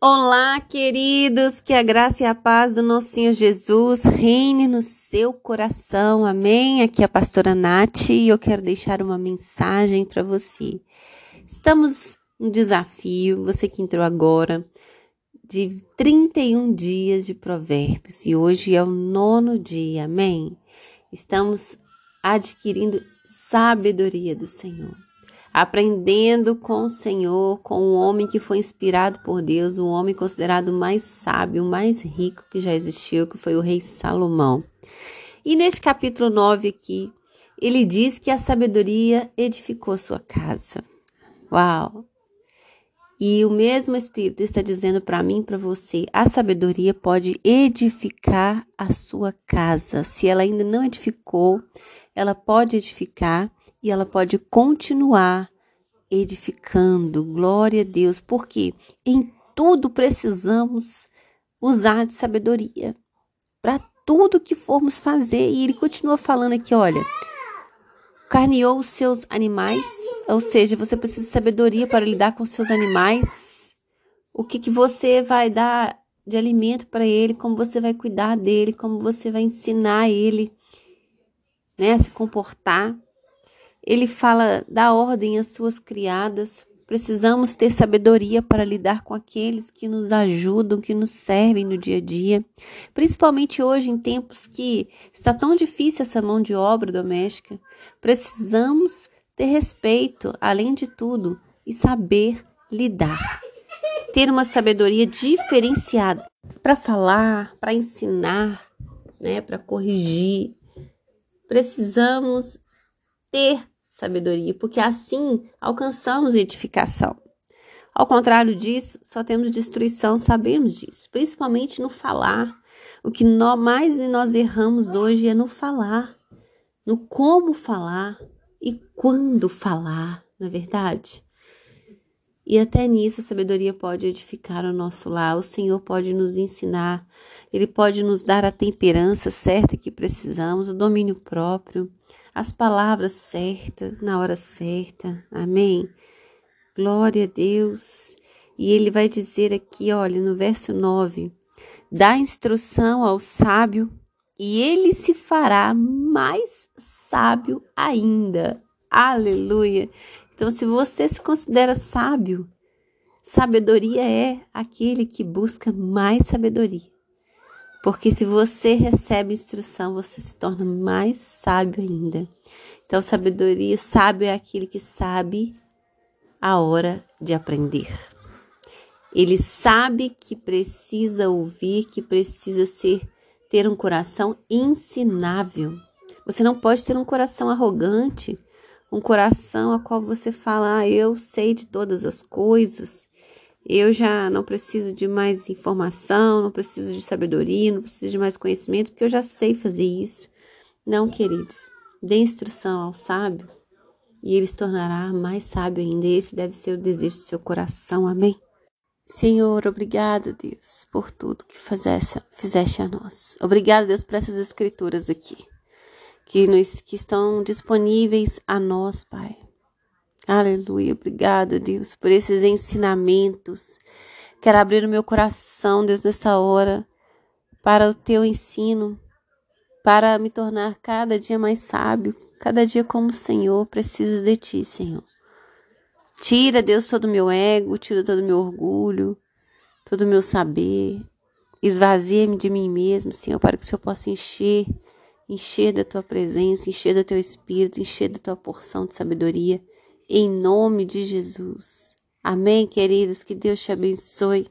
Olá, queridos, que a graça e a paz do nosso Senhor Jesus reine no seu coração, amém? Aqui é a pastora Nath e eu quero deixar uma mensagem para você. Estamos no desafio, você que entrou agora, de 31 dias de provérbios e hoje é o nono dia, amém? Estamos adquirindo sabedoria do Senhor aprendendo com o Senhor, com o homem que foi inspirado por Deus, o homem considerado mais sábio, mais rico que já existiu, que foi o rei Salomão. E nesse capítulo 9 aqui, ele diz que a sabedoria edificou sua casa. Uau! E o mesmo Espírito está dizendo para mim, para você, a sabedoria pode edificar a sua casa. Se ela ainda não edificou, ela pode edificar e ela pode continuar edificando. Glória a Deus, porque em tudo precisamos usar de sabedoria para tudo que formos fazer. E ele continua falando aqui, olha, carneou os seus animais, ou seja, você precisa de sabedoria para lidar com os seus animais. O que, que você vai dar de alimento para ele, como você vai cuidar dele, como você vai ensinar ele né, a se comportar. Ele fala da ordem às suas criadas. Precisamos ter sabedoria para lidar com aqueles que nos ajudam, que nos servem no dia a dia, principalmente hoje em tempos que está tão difícil essa mão de obra doméstica. Precisamos ter respeito, além de tudo, e saber lidar. Ter uma sabedoria diferenciada para falar, para ensinar, né, para corrigir. Precisamos ter sabedoria, porque assim alcançamos edificação. Ao contrário disso, só temos destruição, sabemos disso, principalmente no falar. O que nós, mais nós erramos hoje é no falar, no como falar e quando falar, na é verdade? E até nisso a sabedoria pode edificar o nosso lar, o Senhor pode nos ensinar, Ele pode nos dar a temperança certa que precisamos, o domínio próprio as palavras certas na hora certa. Amém? Glória a Deus. E ele vai dizer aqui, olha, no verso 9: dá instrução ao sábio e ele se fará mais sábio ainda. Aleluia. Então, se você se considera sábio, sabedoria é aquele que busca mais sabedoria. Porque se você recebe instrução, você se torna mais sábio ainda. Então, sabedoria, sábio é aquele que sabe a hora de aprender. Ele sabe que precisa ouvir, que precisa ser ter um coração ensinável. Você não pode ter um coração arrogante, um coração a qual você fala, ah, eu sei de todas as coisas, eu já não preciso de mais informação, não preciso de sabedoria, não preciso de mais conhecimento, porque eu já sei fazer isso. Não, queridos, dê instrução ao sábio e ele se tornará mais sábio ainda. Esse deve ser o desejo do seu coração. Amém? Senhor, obrigado, Deus, por tudo que fizesse, fizeste a nós. Obrigado, Deus, por essas escrituras aqui, que, nos, que estão disponíveis a nós, Pai. Aleluia. Obrigada, Deus, por esses ensinamentos. Quero abrir o meu coração, Deus, nessa hora, para o teu ensino, para me tornar cada dia mais sábio, cada dia como o Senhor precisa de ti, Senhor. Tira, Deus, todo o meu ego, tira todo o meu orgulho, todo o meu saber. Esvazia-me de mim mesmo, Senhor, para que o Senhor possa encher, encher da tua presença, encher do teu espírito, encher da tua porção de sabedoria em nome de Jesus. Amém, queridos. Que Deus te abençoe.